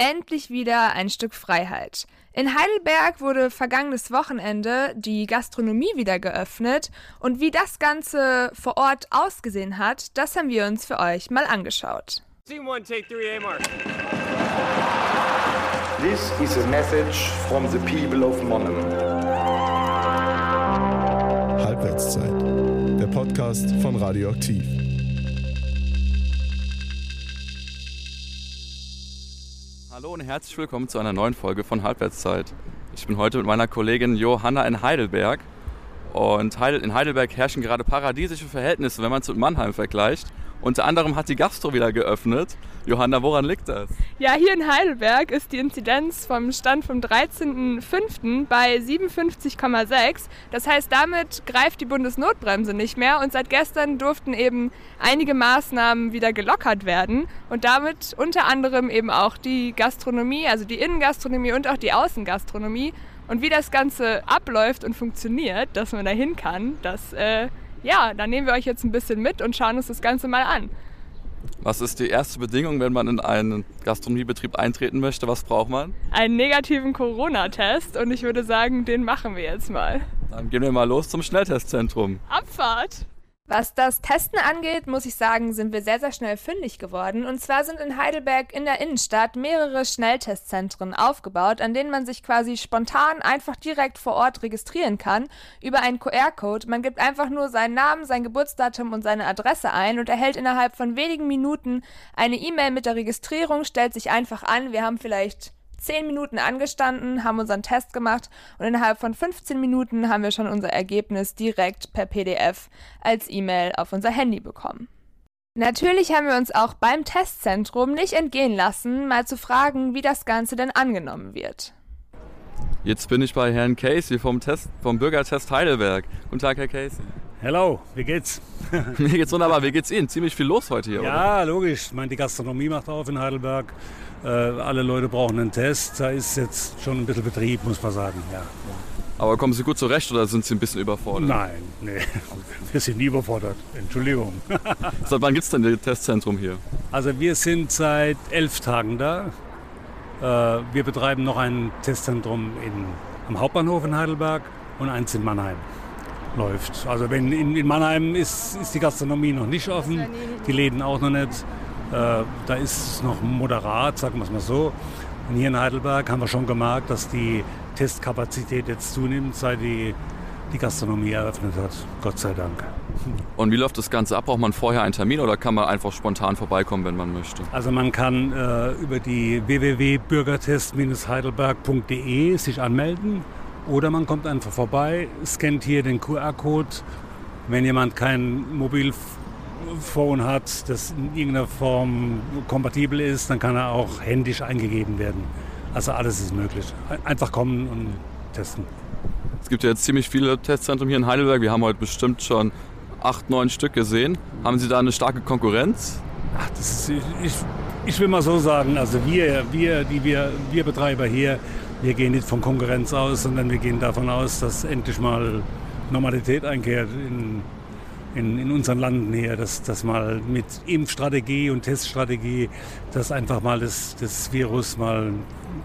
Endlich wieder ein Stück Freiheit. In Heidelberg wurde vergangenes Wochenende die Gastronomie wieder geöffnet und wie das Ganze vor Ort ausgesehen hat, das haben wir uns für euch mal angeschaut. Scene one, take three, A mark. This is a message from the people of Monum. Halbwertszeit, der Podcast von Radioaktiv. Hallo und herzlich willkommen zu einer neuen Folge von Halbwertszeit. Ich bin heute mit meiner Kollegin Johanna in Heidelberg. Und in Heidelberg herrschen gerade paradiesische Verhältnisse, wenn man es mit Mannheim vergleicht. Unter anderem hat die Gastro wieder geöffnet. Johanna, woran liegt das? Ja, hier in Heidelberg ist die Inzidenz vom Stand vom 13.05. bei 57,6. Das heißt, damit greift die Bundesnotbremse nicht mehr und seit gestern durften eben einige Maßnahmen wieder gelockert werden und damit unter anderem eben auch die Gastronomie, also die Innengastronomie und auch die Außengastronomie. Und wie das Ganze abläuft und funktioniert, dass man da hin kann, das äh, ja, dann nehmen wir euch jetzt ein bisschen mit und schauen uns das Ganze mal an. Was ist die erste Bedingung, wenn man in einen Gastronomiebetrieb eintreten möchte? Was braucht man? Einen negativen Corona-Test und ich würde sagen, den machen wir jetzt mal. Dann gehen wir mal los zum Schnelltestzentrum. Abfahrt! Was das Testen angeht, muss ich sagen, sind wir sehr, sehr schnell fündig geworden. Und zwar sind in Heidelberg in der Innenstadt mehrere Schnelltestzentren aufgebaut, an denen man sich quasi spontan einfach direkt vor Ort registrieren kann über einen QR-Code. Man gibt einfach nur seinen Namen, sein Geburtsdatum und seine Adresse ein und erhält innerhalb von wenigen Minuten eine E-Mail mit der Registrierung, stellt sich einfach an. Wir haben vielleicht zehn Minuten angestanden, haben unseren Test gemacht und innerhalb von 15 Minuten haben wir schon unser Ergebnis direkt per PDF als E-Mail auf unser Handy bekommen. Natürlich haben wir uns auch beim Testzentrum nicht entgehen lassen, mal zu fragen, wie das Ganze denn angenommen wird. Jetzt bin ich bei Herrn Casey vom, Test, vom Bürgertest Heidelberg. Guten Tag, Herr Casey. Hallo, wie geht's? Mir geht's wunderbar. Wie geht's Ihnen? Ziemlich viel los heute hier, Ja, oder? logisch. Ich meine, die Gastronomie macht auf in Heidelberg. Äh, alle Leute brauchen einen Test. Da ist jetzt schon ein bisschen Betrieb, muss man sagen. Ja. Aber kommen Sie gut zurecht oder sind Sie ein bisschen überfordert? Nein, nee. Wir sind nie überfordert. Entschuldigung. Seit wann gibt's denn das Testzentrum hier? Also wir sind seit elf Tagen da. Äh, wir betreiben noch ein Testzentrum in, am Hauptbahnhof in Heidelberg und eins in Mannheim. Läuft. Also wenn in, in Mannheim ist, ist die Gastronomie noch nicht offen, die Läden auch noch nicht. Äh, da ist es noch moderat, sagen wir es mal so. Und hier in Heidelberg haben wir schon gemerkt, dass die Testkapazität jetzt zunimmt, seit die, die Gastronomie eröffnet hat. Gott sei Dank. Und wie läuft das Ganze ab? Braucht man vorher einen Termin oder kann man einfach spontan vorbeikommen, wenn man möchte? Also man kann äh, über die www.bürgertest-heidelberg.de sich anmelden oder man kommt einfach vorbei, scannt hier den QR-Code. Wenn jemand kein Mobilphone hat, das in irgendeiner Form kompatibel ist, dann kann er auch händisch eingegeben werden. Also alles ist möglich. Einfach kommen und testen. Es gibt ja jetzt ziemlich viele Testzentren hier in Heidelberg. Wir haben heute bestimmt schon acht, neun Stück gesehen. Haben Sie da eine starke Konkurrenz? Ach, das ist, ich, ich will mal so sagen, also wir, wir, die wir, wir Betreiber hier, wir gehen nicht von Konkurrenz aus, sondern wir gehen davon aus, dass endlich mal Normalität einkehrt in, in, in unseren Landen hier, dass, dass mal mit Impfstrategie und Teststrategie, dass einfach mal das, das Virus mal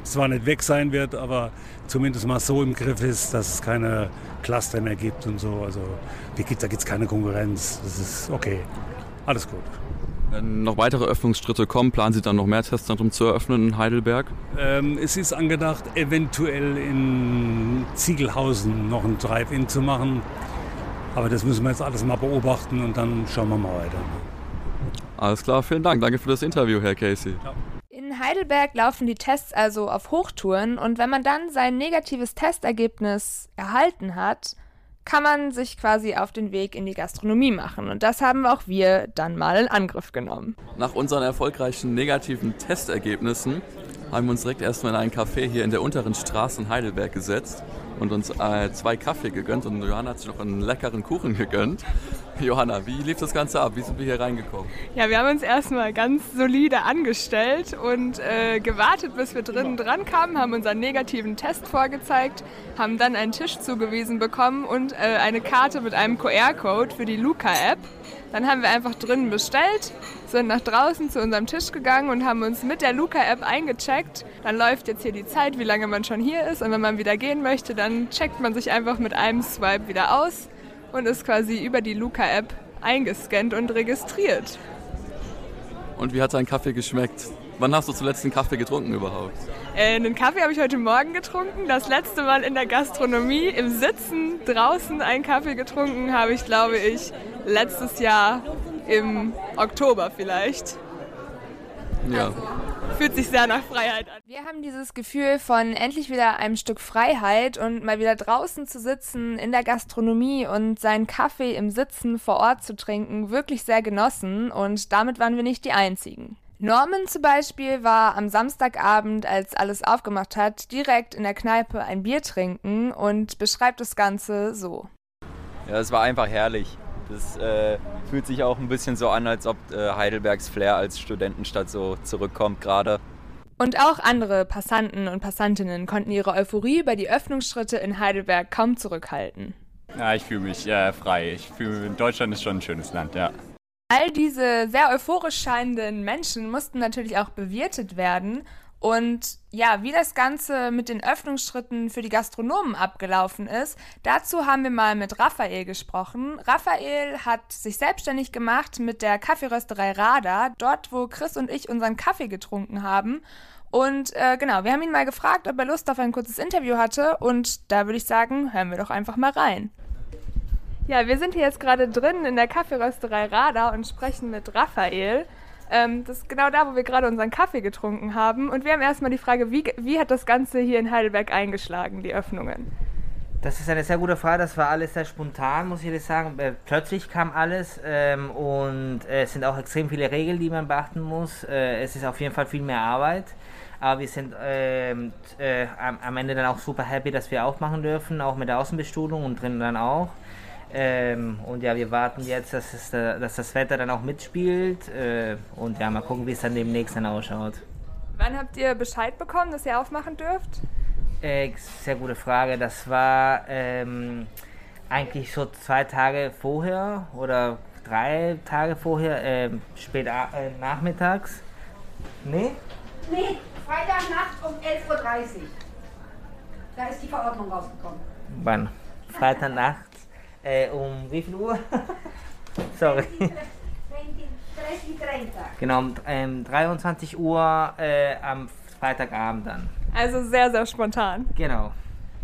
zwar nicht weg sein wird, aber zumindest mal so im Griff ist, dass es keine Cluster mehr gibt und so. Also da gibt es keine Konkurrenz. Das ist okay. Alles gut. Wenn noch weitere Öffnungsschritte kommen, planen Sie dann noch mehr Testzentren zu eröffnen in Heidelberg? Ähm, es ist angedacht, eventuell in Ziegelhausen noch ein Drive-In zu machen. Aber das müssen wir jetzt alles mal beobachten und dann schauen wir mal weiter. Alles klar, vielen Dank. Danke für das Interview, Herr Casey. Ja. In Heidelberg laufen die Tests also auf Hochtouren und wenn man dann sein negatives Testergebnis erhalten hat, kann man sich quasi auf den Weg in die Gastronomie machen. Und das haben auch wir dann mal in Angriff genommen. Nach unseren erfolgreichen negativen Testergebnissen haben wir uns direkt erstmal in einen Café hier in der unteren Straße in Heidelberg gesetzt und uns äh, zwei Kaffee gegönnt und Johanna hat sich noch einen leckeren Kuchen gegönnt. Johanna, wie lief das Ganze ab? Wie sind wir hier reingekommen? Ja, wir haben uns erstmal ganz solide angestellt und äh, gewartet, bis wir drinnen dran kamen, haben unseren negativen Test vorgezeigt, haben dann einen Tisch zugewiesen bekommen und äh, eine Karte mit einem QR-Code für die Luca-App. Dann haben wir einfach drinnen bestellt, sind nach draußen zu unserem Tisch gegangen und haben uns mit der Luca-App eingecheckt. Dann läuft jetzt hier die Zeit, wie lange man schon hier ist. Und wenn man wieder gehen möchte, dann checkt man sich einfach mit einem Swipe wieder aus und ist quasi über die Luca-App eingescannt und registriert. Und wie hat dein Kaffee geschmeckt? Wann hast du zuletzt einen Kaffee getrunken überhaupt? Äh, einen Kaffee habe ich heute Morgen getrunken. Das letzte Mal in der Gastronomie im Sitzen draußen einen Kaffee getrunken habe ich, glaube ich, letztes Jahr im Oktober vielleicht. Ja. Fühlt sich sehr nach Freiheit an. Wir haben dieses Gefühl von endlich wieder einem Stück Freiheit und mal wieder draußen zu sitzen in der Gastronomie und seinen Kaffee im Sitzen vor Ort zu trinken wirklich sehr genossen und damit waren wir nicht die Einzigen. Norman zum Beispiel war am Samstagabend, als alles aufgemacht hat, direkt in der Kneipe ein Bier trinken und beschreibt das Ganze so. Ja, es war einfach herrlich. Das äh, fühlt sich auch ein bisschen so an, als ob äh, Heidelbergs Flair als Studentenstadt so zurückkommt gerade. Und auch andere Passanten und Passantinnen konnten ihre Euphorie über die Öffnungsschritte in Heidelberg kaum zurückhalten. Ja, ich fühle mich äh, frei. Ich fühle, Deutschland ist schon ein schönes Land, ja. All diese sehr euphorisch scheinenden Menschen mussten natürlich auch bewirtet werden und ja, wie das Ganze mit den Öffnungsschritten für die Gastronomen abgelaufen ist, dazu haben wir mal mit Raphael gesprochen. Raphael hat sich selbstständig gemacht mit der Kaffeerösterei Rada, dort wo Chris und ich unseren Kaffee getrunken haben. Und äh, genau, wir haben ihn mal gefragt, ob er Lust auf ein kurzes Interview hatte. Und da würde ich sagen, hören wir doch einfach mal rein. Ja, wir sind hier jetzt gerade drin in der Kaffeerösterei Rada und sprechen mit Raphael. Ähm, das ist genau da, wo wir gerade unseren Kaffee getrunken haben. Und wir haben erstmal die Frage, wie, wie hat das Ganze hier in Heidelberg eingeschlagen, die Öffnungen? Das ist eine sehr gute Frage. Das war alles sehr spontan, muss ich ehrlich sagen. Äh, plötzlich kam alles ähm, und äh, es sind auch extrem viele Regeln, die man beachten muss. Äh, es ist auf jeden Fall viel mehr Arbeit. Aber wir sind ähm, äh, am, Ende dann auch super happy, dass wir aufmachen dürfen, auch mit der Außenbestuhlung und drinnen dann auch. Ähm, und ja, wir warten jetzt, dass, es, dass, das Wetter dann auch mitspielt. Äh, und ja, mal gucken, wie es dann demnächst dann ausschaut. Wann habt ihr Bescheid bekommen, dass ihr aufmachen dürft? Äh, sehr gute Frage. Das war ähm, eigentlich so zwei Tage vorher oder drei Tage vorher, äh, spät äh, nachmittags. Nee? Nee, Freitagnacht um 11.30 Uhr. Da ist die Verordnung rausgekommen. Wann? Freitagnacht äh, um wie viel Uhr? Sorry. 20, 30. Genau, um ähm, 23 Uhr äh, am Freitagabend dann. Also sehr, sehr spontan. Genau.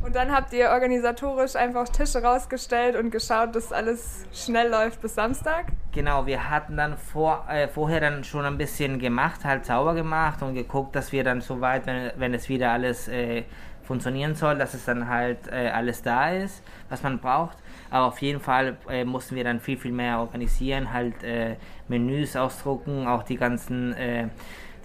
Und dann habt ihr organisatorisch einfach Tische rausgestellt und geschaut, dass alles schnell läuft bis Samstag? Genau, wir hatten dann vor, äh, vorher dann schon ein bisschen gemacht, halt sauber gemacht und geguckt, dass wir dann soweit, wenn, wenn es wieder alles äh, funktionieren soll, dass es dann halt äh, alles da ist, was man braucht. Aber auf jeden Fall äh, mussten wir dann viel, viel mehr organisieren, halt äh, Menüs ausdrucken, auch die ganzen, äh,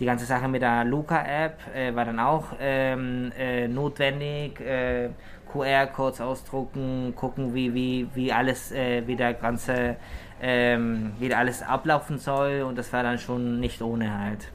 die ganze Sache mit der Luca-App äh, war dann auch ähm, äh, notwendig. Äh, QR-Codes ausdrucken, gucken, wie, wie, wie alles, wie der ganze, ähm, wie alles ablaufen soll und das war dann schon nicht ohne halt.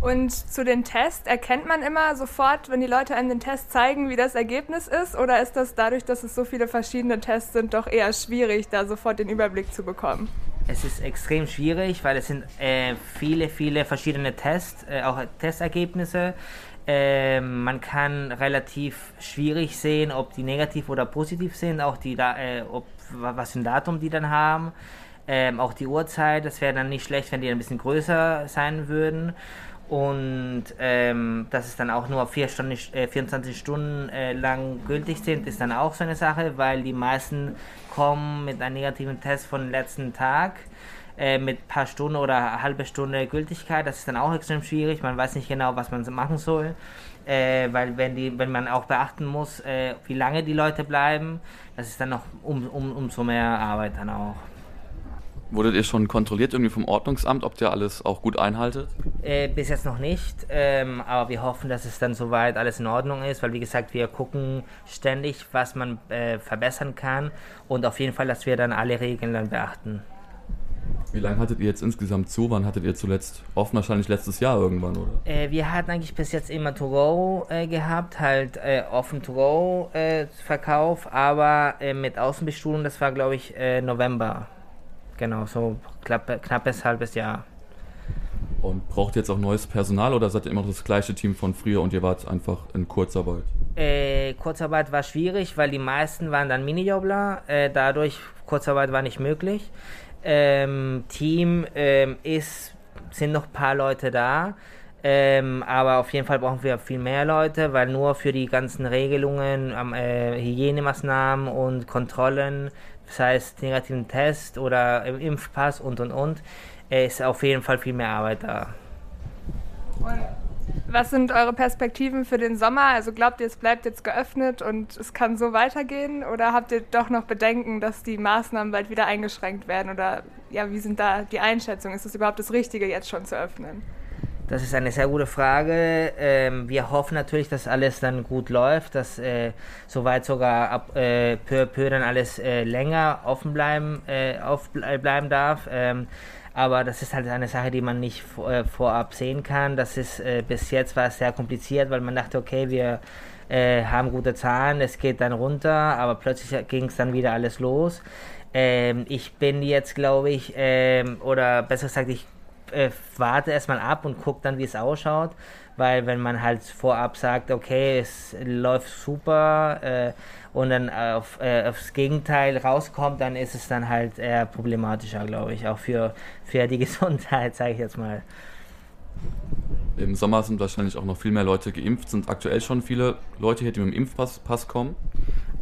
Und zu den Tests, erkennt man immer sofort, wenn die Leute einem den Test zeigen, wie das Ergebnis ist? Oder ist das dadurch, dass es so viele verschiedene Tests sind, doch eher schwierig, da sofort den Überblick zu bekommen? Es ist extrem schwierig, weil es sind äh, viele, viele verschiedene Tests, äh, auch Testergebnisse. Äh, man kann relativ schwierig sehen, ob die negativ oder positiv sind, auch die, äh, ob, was für ein Datum die dann haben. Ähm, auch die Uhrzeit, das wäre dann nicht schlecht, wenn die ein bisschen größer sein würden. Und ähm, dass es dann auch nur vier Stunden, äh, 24 Stunden äh, lang gültig sind, ist dann auch so eine Sache, weil die meisten kommen mit einem negativen Test von letzten Tag äh, mit ein paar Stunden oder halbe Stunde Gültigkeit. Das ist dann auch extrem schwierig. Man weiß nicht genau, was man machen soll. Äh, weil wenn, die, wenn man auch beachten muss, äh, wie lange die Leute bleiben, das ist dann noch um, um, umso mehr Arbeit dann auch. Wurdet ihr schon kontrolliert irgendwie vom Ordnungsamt, ob ihr alles auch gut einhaltet? Äh, bis jetzt noch nicht, ähm, aber wir hoffen, dass es dann soweit alles in Ordnung ist, weil wie gesagt, wir gucken ständig, was man äh, verbessern kann und auf jeden Fall, dass wir dann alle Regeln dann beachten. Wie lange hattet ihr jetzt insgesamt zu? Wann hattet ihr zuletzt offen? Wahrscheinlich letztes Jahr irgendwann, oder? Äh, wir hatten eigentlich bis jetzt immer To-Go äh, gehabt, halt äh, offen To-Go-Verkauf, äh, aber äh, mit Außenbestuhlung, das war glaube ich äh, November. Genau, so knapp, knappes halbes Jahr. Und braucht ihr jetzt auch neues Personal oder seid ihr immer noch das gleiche Team von früher und ihr wart einfach in Kurzarbeit? Äh, Kurzarbeit war schwierig, weil die meisten waren dann Minijobler. Äh, dadurch Kurzarbeit war nicht möglich. Ähm, Team ähm, ist, sind noch ein paar Leute da. Ähm, aber auf jeden Fall brauchen wir viel mehr Leute, weil nur für die ganzen Regelungen, äh, Hygienemaßnahmen und Kontrollen das heißt negativen Test oder Impfpass und und und, ist auf jeden Fall viel mehr Arbeit da. Und was sind eure Perspektiven für den Sommer? Also glaubt ihr, es bleibt jetzt geöffnet und es kann so weitergehen? Oder habt ihr doch noch Bedenken, dass die Maßnahmen bald wieder eingeschränkt werden? Oder ja, wie sind da die Einschätzungen? Ist es überhaupt das Richtige, jetzt schon zu öffnen? Das ist eine sehr gute Frage. Ähm, wir hoffen natürlich, dass alles dann gut läuft, dass äh, soweit sogar ab äh, peu à peu dann alles äh, länger offen bleiben, äh, aufbleiben darf. Ähm, aber das ist halt eine Sache, die man nicht vor, äh, vorab sehen kann. Das ist äh, bis jetzt war es sehr kompliziert, weil man dachte, okay, wir äh, haben gute Zahlen, es geht dann runter, aber plötzlich ging es dann wieder alles los. Ähm, ich bin jetzt, glaube ich, ähm, oder besser gesagt, ich äh, warte erstmal ab und gucke dann, wie es ausschaut, weil wenn man halt vorab sagt, okay, es läuft super äh, und dann auf, äh, aufs Gegenteil rauskommt, dann ist es dann halt eher problematischer, glaube ich, auch für, für die Gesundheit, sage ich jetzt mal. Im Sommer sind wahrscheinlich auch noch viel mehr Leute geimpft. Sind aktuell schon viele Leute hier, die mit dem Impfpass Pass kommen?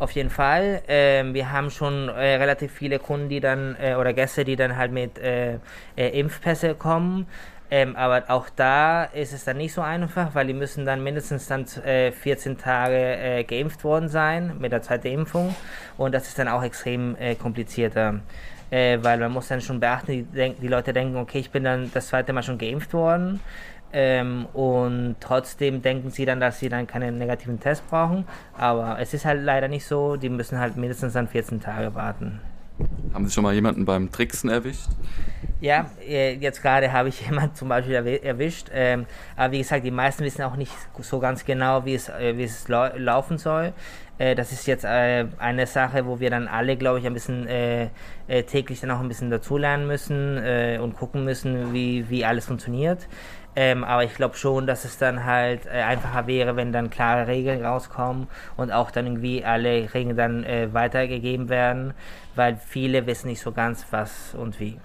Auf jeden Fall. Ähm, wir haben schon äh, relativ viele Kunden, die dann äh, oder Gäste, die dann halt mit äh, äh Impfpässe kommen. Ähm, aber auch da ist es dann nicht so einfach, weil die müssen dann mindestens dann 14 äh, Tage äh, geimpft worden sein mit der zweiten Impfung. Und das ist dann auch extrem komplizierter. weil man muss dann schon beachten, die, die Leute denken, okay, ich bin dann das zweite Mal schon geimpft worden ähm, und trotzdem denken sie dann, dass sie dann keinen negativen Test brauchen. Aber es ist halt leider nicht so. Die müssen halt mindestens dann 14 Tage warten. Haben Sie schon mal jemanden beim Tricksen erwischt? Ja, äh, jetzt gerade habe ich jemanden zum Beispiel erwischt. Ähm, aber wie gesagt, die meisten wissen auch nicht so ganz genau, wie es, äh, wie es laufen soll. Äh, das ist jetzt eine Sache, wo wir dann alle, glaube ich, ein bisschen täglich dann auch ein bisschen dazulernen müssen und gucken müssen, wie, wie alles funktioniert. Ähm, aber ich glaube schon, dass es dann halt äh, einfacher wäre, wenn dann klare Regeln rauskommen und auch dann irgendwie alle Regeln dann äh, weitergegeben werden, weil viele wissen nicht so ganz, was und wie.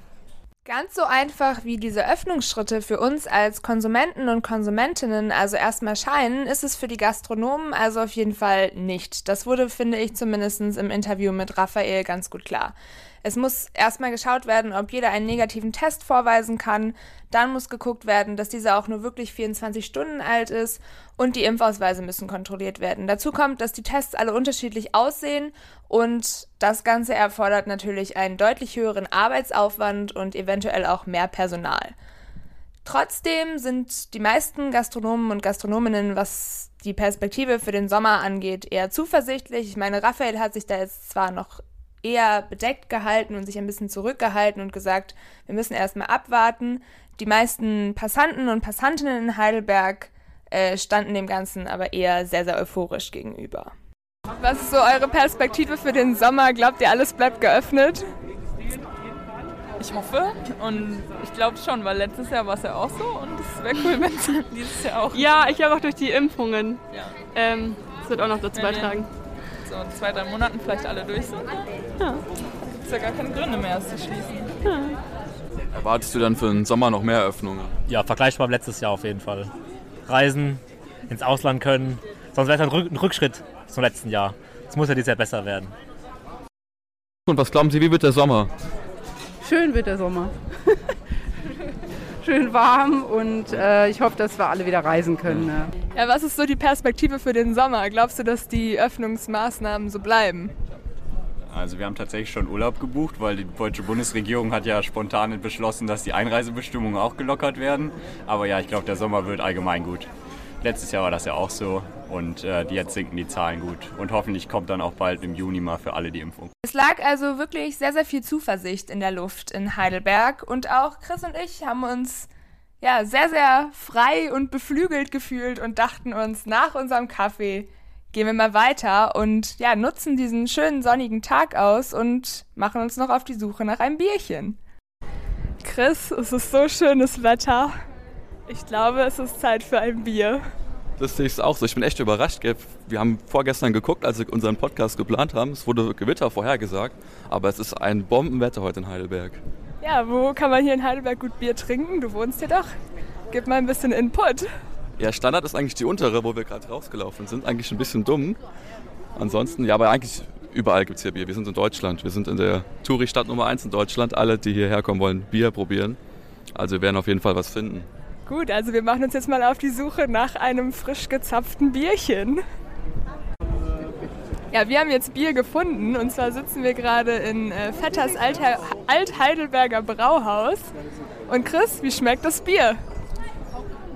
Ganz so einfach wie diese Öffnungsschritte für uns als Konsumenten und Konsumentinnen also erstmal scheinen, ist es für die Gastronomen also auf jeden Fall nicht. Das wurde, finde ich, zumindest im Interview mit Raphael ganz gut klar. Es muss erstmal geschaut werden, ob jeder einen negativen Test vorweisen kann. Dann muss geguckt werden, dass dieser auch nur wirklich 24 Stunden alt ist und die Impfausweise müssen kontrolliert werden. Dazu kommt, dass die Tests alle unterschiedlich aussehen und das Ganze erfordert natürlich einen deutlich höheren Arbeitsaufwand und eventuell auch mehr Personal. Trotzdem sind die meisten Gastronomen und Gastronominnen, was die Perspektive für den Sommer angeht, eher zuversichtlich. Ich meine, Raphael hat sich da jetzt zwar noch eher bedeckt gehalten und sich ein bisschen zurückgehalten und gesagt, wir müssen erstmal abwarten. Die meisten Passanten und Passantinnen in Heidelberg äh, standen dem Ganzen aber eher sehr, sehr euphorisch gegenüber. Was ist so eure Perspektive für den Sommer? Glaubt ihr, alles bleibt geöffnet? Ich hoffe und ich glaube schon, weil letztes Jahr war es ja auch so und es wäre cool, wenn es dieses Jahr auch. Ja, ich glaube auch durch die Impfungen. Ja. Ähm, das wird auch noch dazu beitragen so in zwei, drei Monaten vielleicht alle durch sind, ja. gibt es ja gar keine Gründe mehr, es zu schließen. Ja. Erwartest du dann für den Sommer noch mehr Öffnungen? Ja, vergleichbar mit letztes Jahr auf jeden Fall. Reisen, ins Ausland können, sonst wäre es ein Rückschritt zum letzten Jahr. Es muss ja dieses Jahr besser werden. Und was glauben Sie, wie wird der Sommer? Schön wird der Sommer. schön warm und äh, ich hoffe, dass wir alle wieder reisen können. Ja. ja, was ist so die Perspektive für den Sommer? Glaubst du, dass die Öffnungsmaßnahmen so bleiben? Also wir haben tatsächlich schon Urlaub gebucht, weil die deutsche Bundesregierung hat ja spontan beschlossen, dass die Einreisebestimmungen auch gelockert werden. Aber ja, ich glaube, der Sommer wird allgemein gut. Letztes Jahr war das ja auch so und äh, jetzt sinken die Zahlen gut. Und hoffentlich kommt dann auch bald im Juni mal für alle die Impfung. Es lag also wirklich sehr, sehr viel Zuversicht in der Luft in Heidelberg und auch Chris und ich haben uns ja sehr, sehr frei und beflügelt gefühlt und dachten uns nach unserem Kaffee, gehen wir mal weiter und ja, nutzen diesen schönen sonnigen Tag aus und machen uns noch auf die Suche nach einem Bierchen. Chris, es ist so schönes Wetter. Ich glaube, es ist Zeit für ein Bier. Das sehe ich auch so. Ich bin echt überrascht. Gell? Wir haben vorgestern geguckt, als wir unseren Podcast geplant haben. Es wurde Gewitter vorhergesagt, aber es ist ein Bombenwetter heute in Heidelberg. Ja, wo kann man hier in Heidelberg gut Bier trinken? Du wohnst hier doch. Gib mal ein bisschen Input. Ja, Standard ist eigentlich die untere, wo wir gerade rausgelaufen sind. Eigentlich ein bisschen dumm. Ansonsten, ja, aber eigentlich überall gibt es hier Bier. Wir sind in Deutschland. Wir sind in der Touri-Stadt Nummer 1 in Deutschland. Alle, die hierher kommen wollen, Bier probieren. Also wir werden auf jeden Fall was finden. Gut, also wir machen uns jetzt mal auf die Suche nach einem frisch gezapften Bierchen. Ja, wir haben jetzt Bier gefunden und zwar sitzen wir gerade in äh, Vetters Alt-Heidelberger Brauhaus. Und Chris, wie schmeckt das Bier?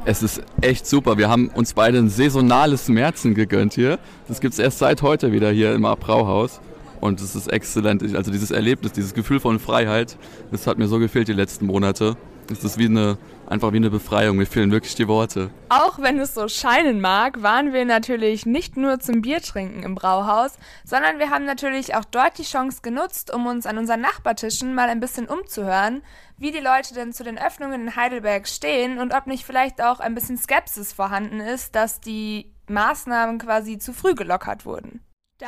Es ist echt super. Wir haben uns beide ein saisonales Märzen gegönnt hier. Das gibt es erst seit heute wieder hier im Brauhaus. Und es ist exzellent. Also dieses Erlebnis, dieses Gefühl von Freiheit, das hat mir so gefehlt die letzten Monate. Es ist wie eine, einfach wie eine Befreiung. Mir fehlen wirklich die Worte. Auch wenn es so scheinen mag, waren wir natürlich nicht nur zum Biertrinken im Brauhaus, sondern wir haben natürlich auch dort die Chance genutzt, um uns an unseren Nachbartischen mal ein bisschen umzuhören, wie die Leute denn zu den Öffnungen in Heidelberg stehen und ob nicht vielleicht auch ein bisschen Skepsis vorhanden ist, dass die Maßnahmen quasi zu früh gelockert wurden.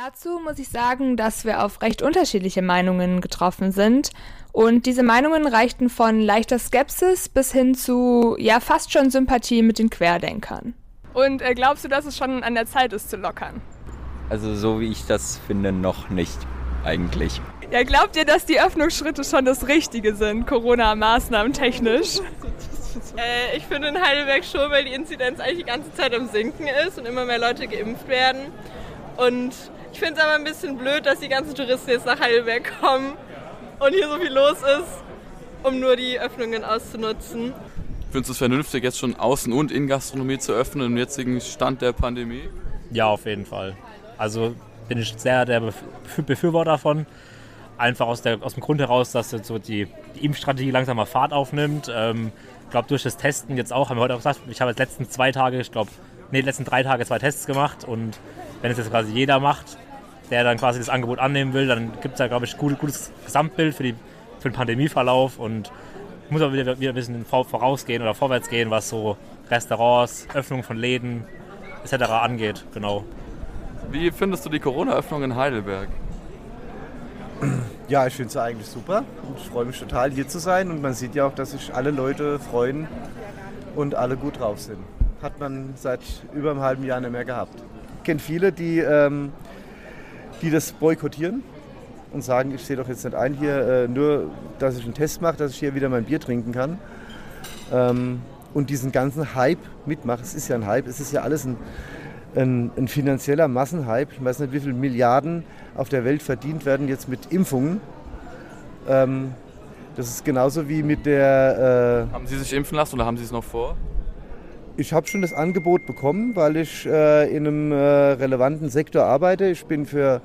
Dazu muss ich sagen, dass wir auf recht unterschiedliche Meinungen getroffen sind. Und diese Meinungen reichten von leichter Skepsis bis hin zu, ja, fast schon Sympathie mit den Querdenkern. Und äh, glaubst du, dass es schon an der Zeit ist zu lockern? Also so wie ich das finde, noch nicht eigentlich. Ja, glaubt ihr, dass die Öffnungsschritte schon das Richtige sind, Corona-Maßnahmen technisch? Äh, ich finde in Heidelberg schon, weil die Inzidenz eigentlich die ganze Zeit am Sinken ist und immer mehr Leute geimpft werden. Und ich finde es aber ein bisschen blöd, dass die ganzen Touristen jetzt nach Heidelberg kommen und hier so viel los ist, um nur die Öffnungen auszunutzen. Findest du es vernünftig, jetzt schon Außen- und Innengastronomie zu öffnen im jetzigen Stand der Pandemie? Ja, auf jeden Fall. Also bin ich sehr der Befürworter davon. Einfach aus, der, aus dem Grund heraus, dass jetzt so die, die Impfstrategie langsam mal Fahrt aufnimmt. Ähm, ich glaube, durch das Testen jetzt auch, haben wir heute auch gesagt, ich habe jetzt letzten zwei Tage, ich glaube, nee, letzten drei Tage zwei Tests gemacht und wenn es jetzt quasi jeder macht, der dann quasi das Angebot annehmen will, dann gibt es da, glaube ich, ein gut, gutes Gesamtbild für, die, für den Pandemieverlauf und muss aber wieder, wieder ein bisschen vorausgehen oder vorwärts gehen, was so Restaurants, Öffnung von Läden etc. angeht. Genau. Wie findest du die Corona-Öffnung in Heidelberg? Ja, ich finde es eigentlich super. Ich freue mich total, hier zu sein. Und man sieht ja auch, dass sich alle Leute freuen und alle gut drauf sind. Hat man seit über einem halben Jahr nicht mehr gehabt. Ich kenne viele, die, ähm, die das boykottieren und sagen, ich sehe doch jetzt nicht ein hier, äh, nur dass ich einen Test mache, dass ich hier wieder mein Bier trinken kann. Ähm, und diesen ganzen Hype mitmache. Es ist ja ein Hype, es ist ja alles ein, ein, ein finanzieller Massenhype. Ich weiß nicht, wie viele Milliarden auf der Welt verdient werden jetzt mit Impfungen. Ähm, das ist genauso wie mit der. Äh haben Sie sich impfen lassen oder haben Sie es noch vor? Ich habe schon das Angebot bekommen, weil ich äh, in einem äh, relevanten Sektor arbeite. Ich bin für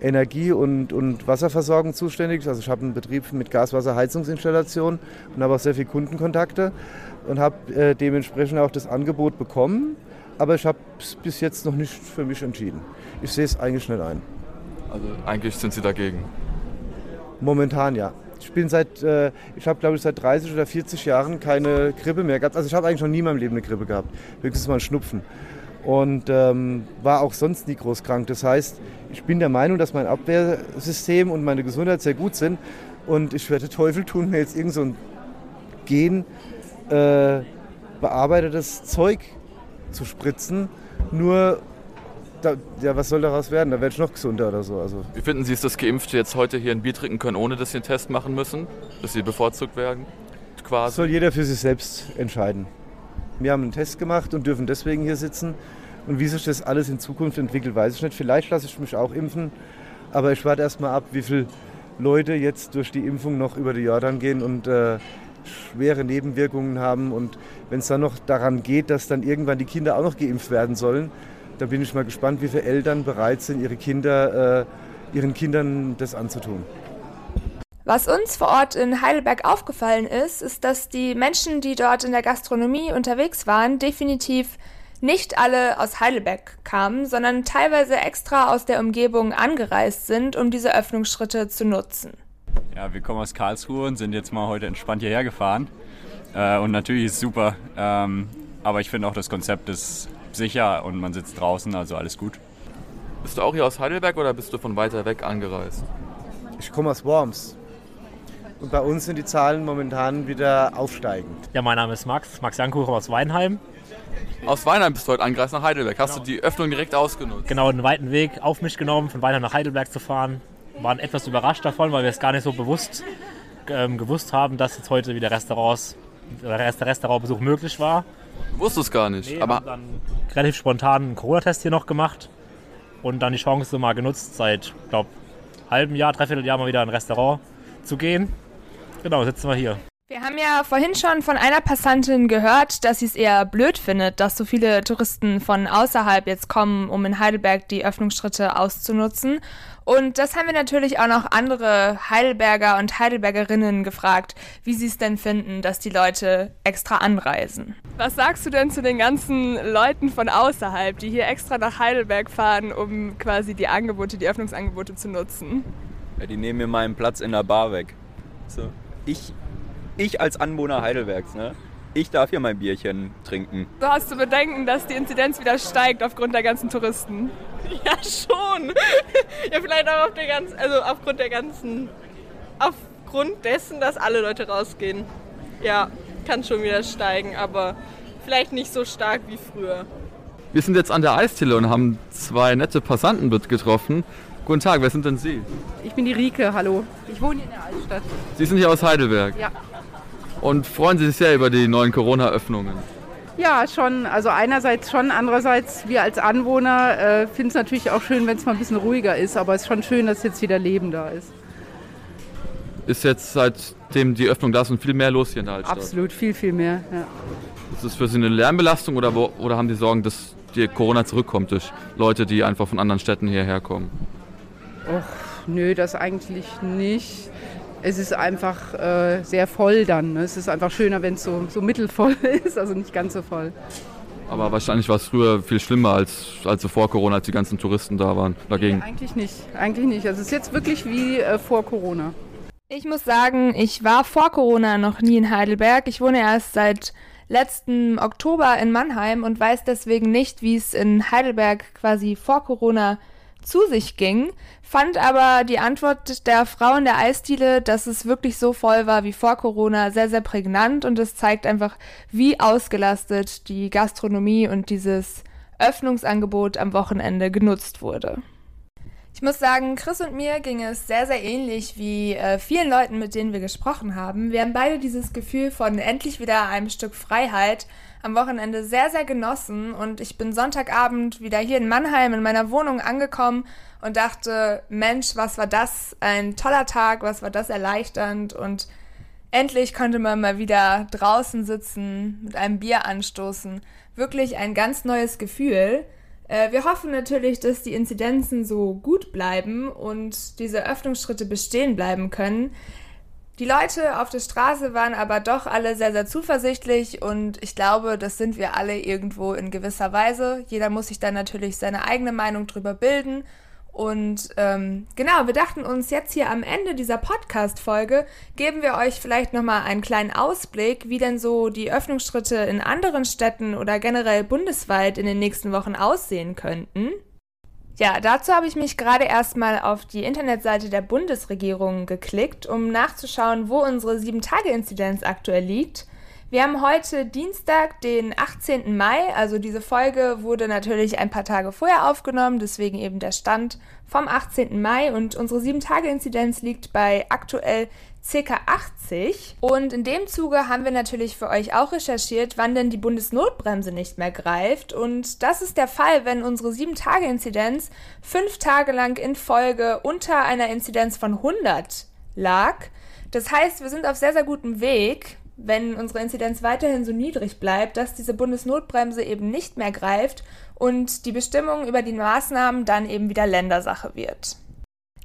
Energie- und, und Wasserversorgung zuständig. Also ich habe einen Betrieb mit Gaswasserheizungsinstallation und habe auch sehr viele Kundenkontakte und habe äh, dementsprechend auch das Angebot bekommen. Aber ich habe es bis jetzt noch nicht für mich entschieden. Ich sehe es eigentlich nicht ein. Also eigentlich sind Sie dagegen? Momentan ja. Ich bin seit, äh, ich habe glaube ich seit 30 oder 40 Jahren keine Grippe mehr gehabt. Also ich habe eigentlich noch nie in meinem Leben eine Grippe gehabt. Höchstens mal einen Schnupfen. Und ähm, war auch sonst nie groß krank. Das heißt, ich bin der Meinung, dass mein Abwehrsystem und meine Gesundheit sehr gut sind. Und ich werde Teufel tun, mir jetzt irgend so ein Gen äh, bearbeitetes Zeug zu spritzen. Nur da, ja, was soll daraus werden? Da werde ich noch gesunder oder so. Also. Wie finden Sie es, dass Geimpfte jetzt heute hier ein Bier trinken können, ohne dass sie einen Test machen müssen? Dass sie bevorzugt werden? Quasi? Soll jeder für sich selbst entscheiden. Wir haben einen Test gemacht und dürfen deswegen hier sitzen. Und wie sich das alles in Zukunft entwickelt, weiß ich nicht. Vielleicht lasse ich mich auch impfen Aber ich warte erst mal ab, wie viele Leute jetzt durch die Impfung noch über die Jordan gehen und äh, schwere Nebenwirkungen haben. Und wenn es dann noch daran geht, dass dann irgendwann die Kinder auch noch geimpft werden sollen, dann bin ich mal gespannt, wie viele Eltern bereit sind, ihre Kinder, äh, ihren Kindern das anzutun. Was uns vor Ort in Heidelberg aufgefallen ist, ist, dass die Menschen, die dort in der Gastronomie unterwegs waren, definitiv nicht alle aus Heidelberg kamen, sondern teilweise extra aus der Umgebung angereist sind, um diese Öffnungsschritte zu nutzen. Ja, wir kommen aus Karlsruhe und sind jetzt mal heute entspannt hierher gefahren. Äh, und natürlich ist es super, ähm, aber ich finde auch das Konzept ist sicher und man sitzt draußen, also alles gut. Bist du auch hier aus Heidelberg oder bist du von weiter weg angereist? Ich komme aus Worms. Und bei uns sind die Zahlen momentan wieder aufsteigend. Ja, mein Name ist Max, Max Jankuch aus Weinheim. Aus Weinheim bist du heute angereist nach Heidelberg. Hast du die Öffnung direkt ausgenutzt? Genau, einen weiten Weg auf mich genommen, von Weinheim nach Heidelberg zu fahren. Waren etwas überrascht davon, weil wir es gar nicht so bewusst ähm, gewusst haben, dass jetzt heute wieder Restaurants, der Restaurantbesuch möglich war. Du wusstest es gar nicht. Nee, aber haben dann relativ spontan einen Corona-Test hier noch gemacht und dann die Chance mal genutzt, seit, glaube halben Jahr, dreiviertel Jahr mal wieder in ein Restaurant zu gehen. Genau, sitzen wir hier. Wir haben ja vorhin schon von einer Passantin gehört, dass sie es eher blöd findet, dass so viele Touristen von außerhalb jetzt kommen, um in Heidelberg die Öffnungsschritte auszunutzen. Und das haben wir natürlich auch noch andere Heidelberger und Heidelbergerinnen gefragt, wie sie es denn finden, dass die Leute extra anreisen. Was sagst du denn zu den ganzen Leuten von außerhalb, die hier extra nach Heidelberg fahren, um quasi die Angebote, die Öffnungsangebote zu nutzen? Ja, die nehmen mir meinen Platz in der Bar weg. So, ich, ich als Anwohner Heidelbergs, ne? Ich darf hier mein Bierchen trinken. Du hast zu bedenken, dass die Inzidenz wieder steigt aufgrund der ganzen Touristen. Ja, schon. ja, vielleicht auch auf der ganzen, also aufgrund der ganzen, aufgrund dessen, dass alle Leute rausgehen. Ja, kann schon wieder steigen, aber vielleicht nicht so stark wie früher. Wir sind jetzt an der Eisdiele und haben zwei nette Passanten getroffen. Guten Tag, wer sind denn Sie? Ich bin die Rike, hallo. Ich wohne hier in der Altstadt. Sie sind hier aus Heidelberg Ja. Und freuen Sie sich sehr über die neuen Corona-Öffnungen. Ja, schon. Also einerseits schon, andererseits wir als Anwohner äh, finden es natürlich auch schön, wenn es mal ein bisschen ruhiger ist. Aber es ist schon schön, dass jetzt wieder Leben da ist. Ist jetzt seitdem die Öffnung da ist und viel mehr los hier in der Altstadt. Absolut, viel, viel mehr. Ja. Ist das für Sie eine Lärmbelastung oder, wo, oder haben Sie Sorgen, dass die Corona zurückkommt durch Leute, die einfach von anderen Städten hierher kommen? Och, nö, das eigentlich nicht. Es ist einfach äh, sehr voll dann. Ne? Es ist einfach schöner, wenn es so, so mittelvoll ist, also nicht ganz so voll. Aber wahrscheinlich war es früher viel schlimmer als, als so vor Corona, als die ganzen Touristen da waren. Dagegen. Nee, eigentlich nicht, eigentlich nicht. Also es ist jetzt wirklich wie äh, vor Corona. Ich muss sagen, ich war vor Corona noch nie in Heidelberg. Ich wohne erst seit letzten Oktober in Mannheim und weiß deswegen nicht, wie es in Heidelberg quasi vor Corona zu sich ging, fand aber die Antwort der Frau in der Eisdiele, dass es wirklich so voll war wie vor Corona, sehr, sehr prägnant und es zeigt einfach, wie ausgelastet die Gastronomie und dieses Öffnungsangebot am Wochenende genutzt wurde. Ich muss sagen, Chris und mir ging es sehr, sehr ähnlich wie äh, vielen Leuten, mit denen wir gesprochen haben. Wir haben beide dieses Gefühl von endlich wieder einem Stück Freiheit am Wochenende sehr, sehr genossen und ich bin Sonntagabend wieder hier in Mannheim in meiner Wohnung angekommen und dachte, Mensch, was war das? Ein toller Tag, was war das erleichternd und endlich konnte man mal wieder draußen sitzen, mit einem Bier anstoßen. Wirklich ein ganz neues Gefühl. Äh, Wir hoffen natürlich, dass die Inzidenzen so gut bleiben und diese Öffnungsschritte bestehen bleiben können. Die Leute auf der Straße waren aber doch alle sehr, sehr zuversichtlich und ich glaube, das sind wir alle irgendwo in gewisser Weise. Jeder muss sich dann natürlich seine eigene Meinung drüber bilden. Und ähm, genau, wir dachten uns jetzt hier am Ende dieser Podcast-Folge geben wir euch vielleicht nochmal einen kleinen Ausblick, wie denn so die Öffnungsschritte in anderen Städten oder generell bundesweit in den nächsten Wochen aussehen könnten. Ja, dazu habe ich mich gerade erstmal auf die Internetseite der Bundesregierung geklickt, um nachzuschauen, wo unsere 7-Tage-Inzidenz aktuell liegt. Wir haben heute Dienstag, den 18. Mai. Also diese Folge wurde natürlich ein paar Tage vorher aufgenommen, deswegen eben der Stand vom 18. Mai. Und unsere 7-Tage-Inzidenz liegt bei aktuell ca. 80. Und in dem Zuge haben wir natürlich für euch auch recherchiert, wann denn die Bundesnotbremse nicht mehr greift. Und das ist der Fall, wenn unsere 7-Tage-Inzidenz fünf Tage lang in Folge unter einer Inzidenz von 100 lag. Das heißt, wir sind auf sehr, sehr gutem Weg, wenn unsere Inzidenz weiterhin so niedrig bleibt, dass diese Bundesnotbremse eben nicht mehr greift und die Bestimmung über die Maßnahmen dann eben wieder Ländersache wird.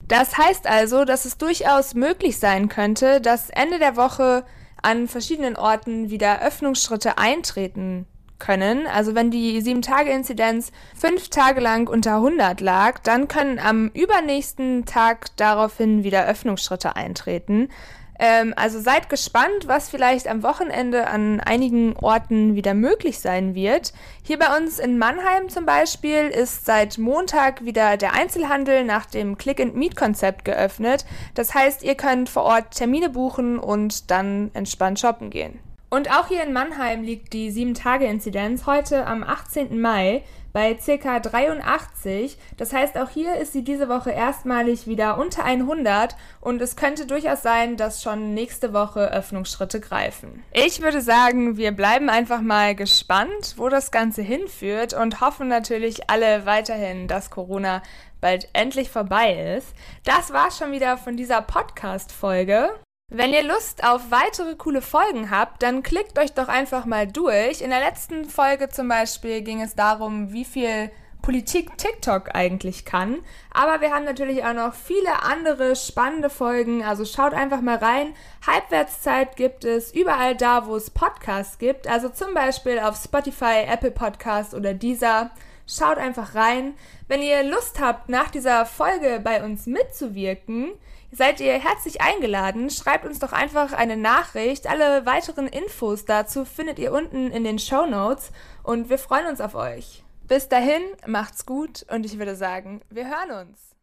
Das heißt also, dass es durchaus möglich sein könnte, dass Ende der Woche an verschiedenen Orten wieder Öffnungsschritte eintreten können. Also wenn die 7-Tage-Inzidenz fünf Tage lang unter 100 lag, dann können am übernächsten Tag daraufhin wieder Öffnungsschritte eintreten. Ähm, also seid gespannt, was vielleicht am Wochenende an einigen Orten wieder möglich sein wird. Hier bei uns in Mannheim zum Beispiel ist seit Montag wieder der Einzelhandel nach dem Click-and-Meet-Konzept geöffnet. Das heißt, ihr könnt vor Ort Termine buchen und dann entspannt shoppen gehen. Und auch hier in Mannheim liegt die 7-Tage-Inzidenz heute am 18. Mai bei ca. 83. Das heißt, auch hier ist sie diese Woche erstmalig wieder unter 100 und es könnte durchaus sein, dass schon nächste Woche Öffnungsschritte greifen. Ich würde sagen, wir bleiben einfach mal gespannt, wo das Ganze hinführt und hoffen natürlich alle weiterhin, dass Corona bald endlich vorbei ist. Das war schon wieder von dieser Podcast-Folge. Wenn ihr Lust auf weitere coole Folgen habt, dann klickt euch doch einfach mal durch. In der letzten Folge zum Beispiel ging es darum, wie viel Politik TikTok eigentlich kann. Aber wir haben natürlich auch noch viele andere spannende Folgen. Also schaut einfach mal rein. Halbwertszeit gibt es überall da, wo es Podcasts gibt. Also zum Beispiel auf Spotify, Apple Podcasts oder Deezer. Schaut einfach rein. Wenn ihr Lust habt, nach dieser Folge bei uns mitzuwirken, seid ihr herzlich eingeladen. Schreibt uns doch einfach eine Nachricht. Alle weiteren Infos dazu findet ihr unten in den Show Notes und wir freuen uns auf euch. Bis dahin, macht's gut und ich würde sagen, wir hören uns.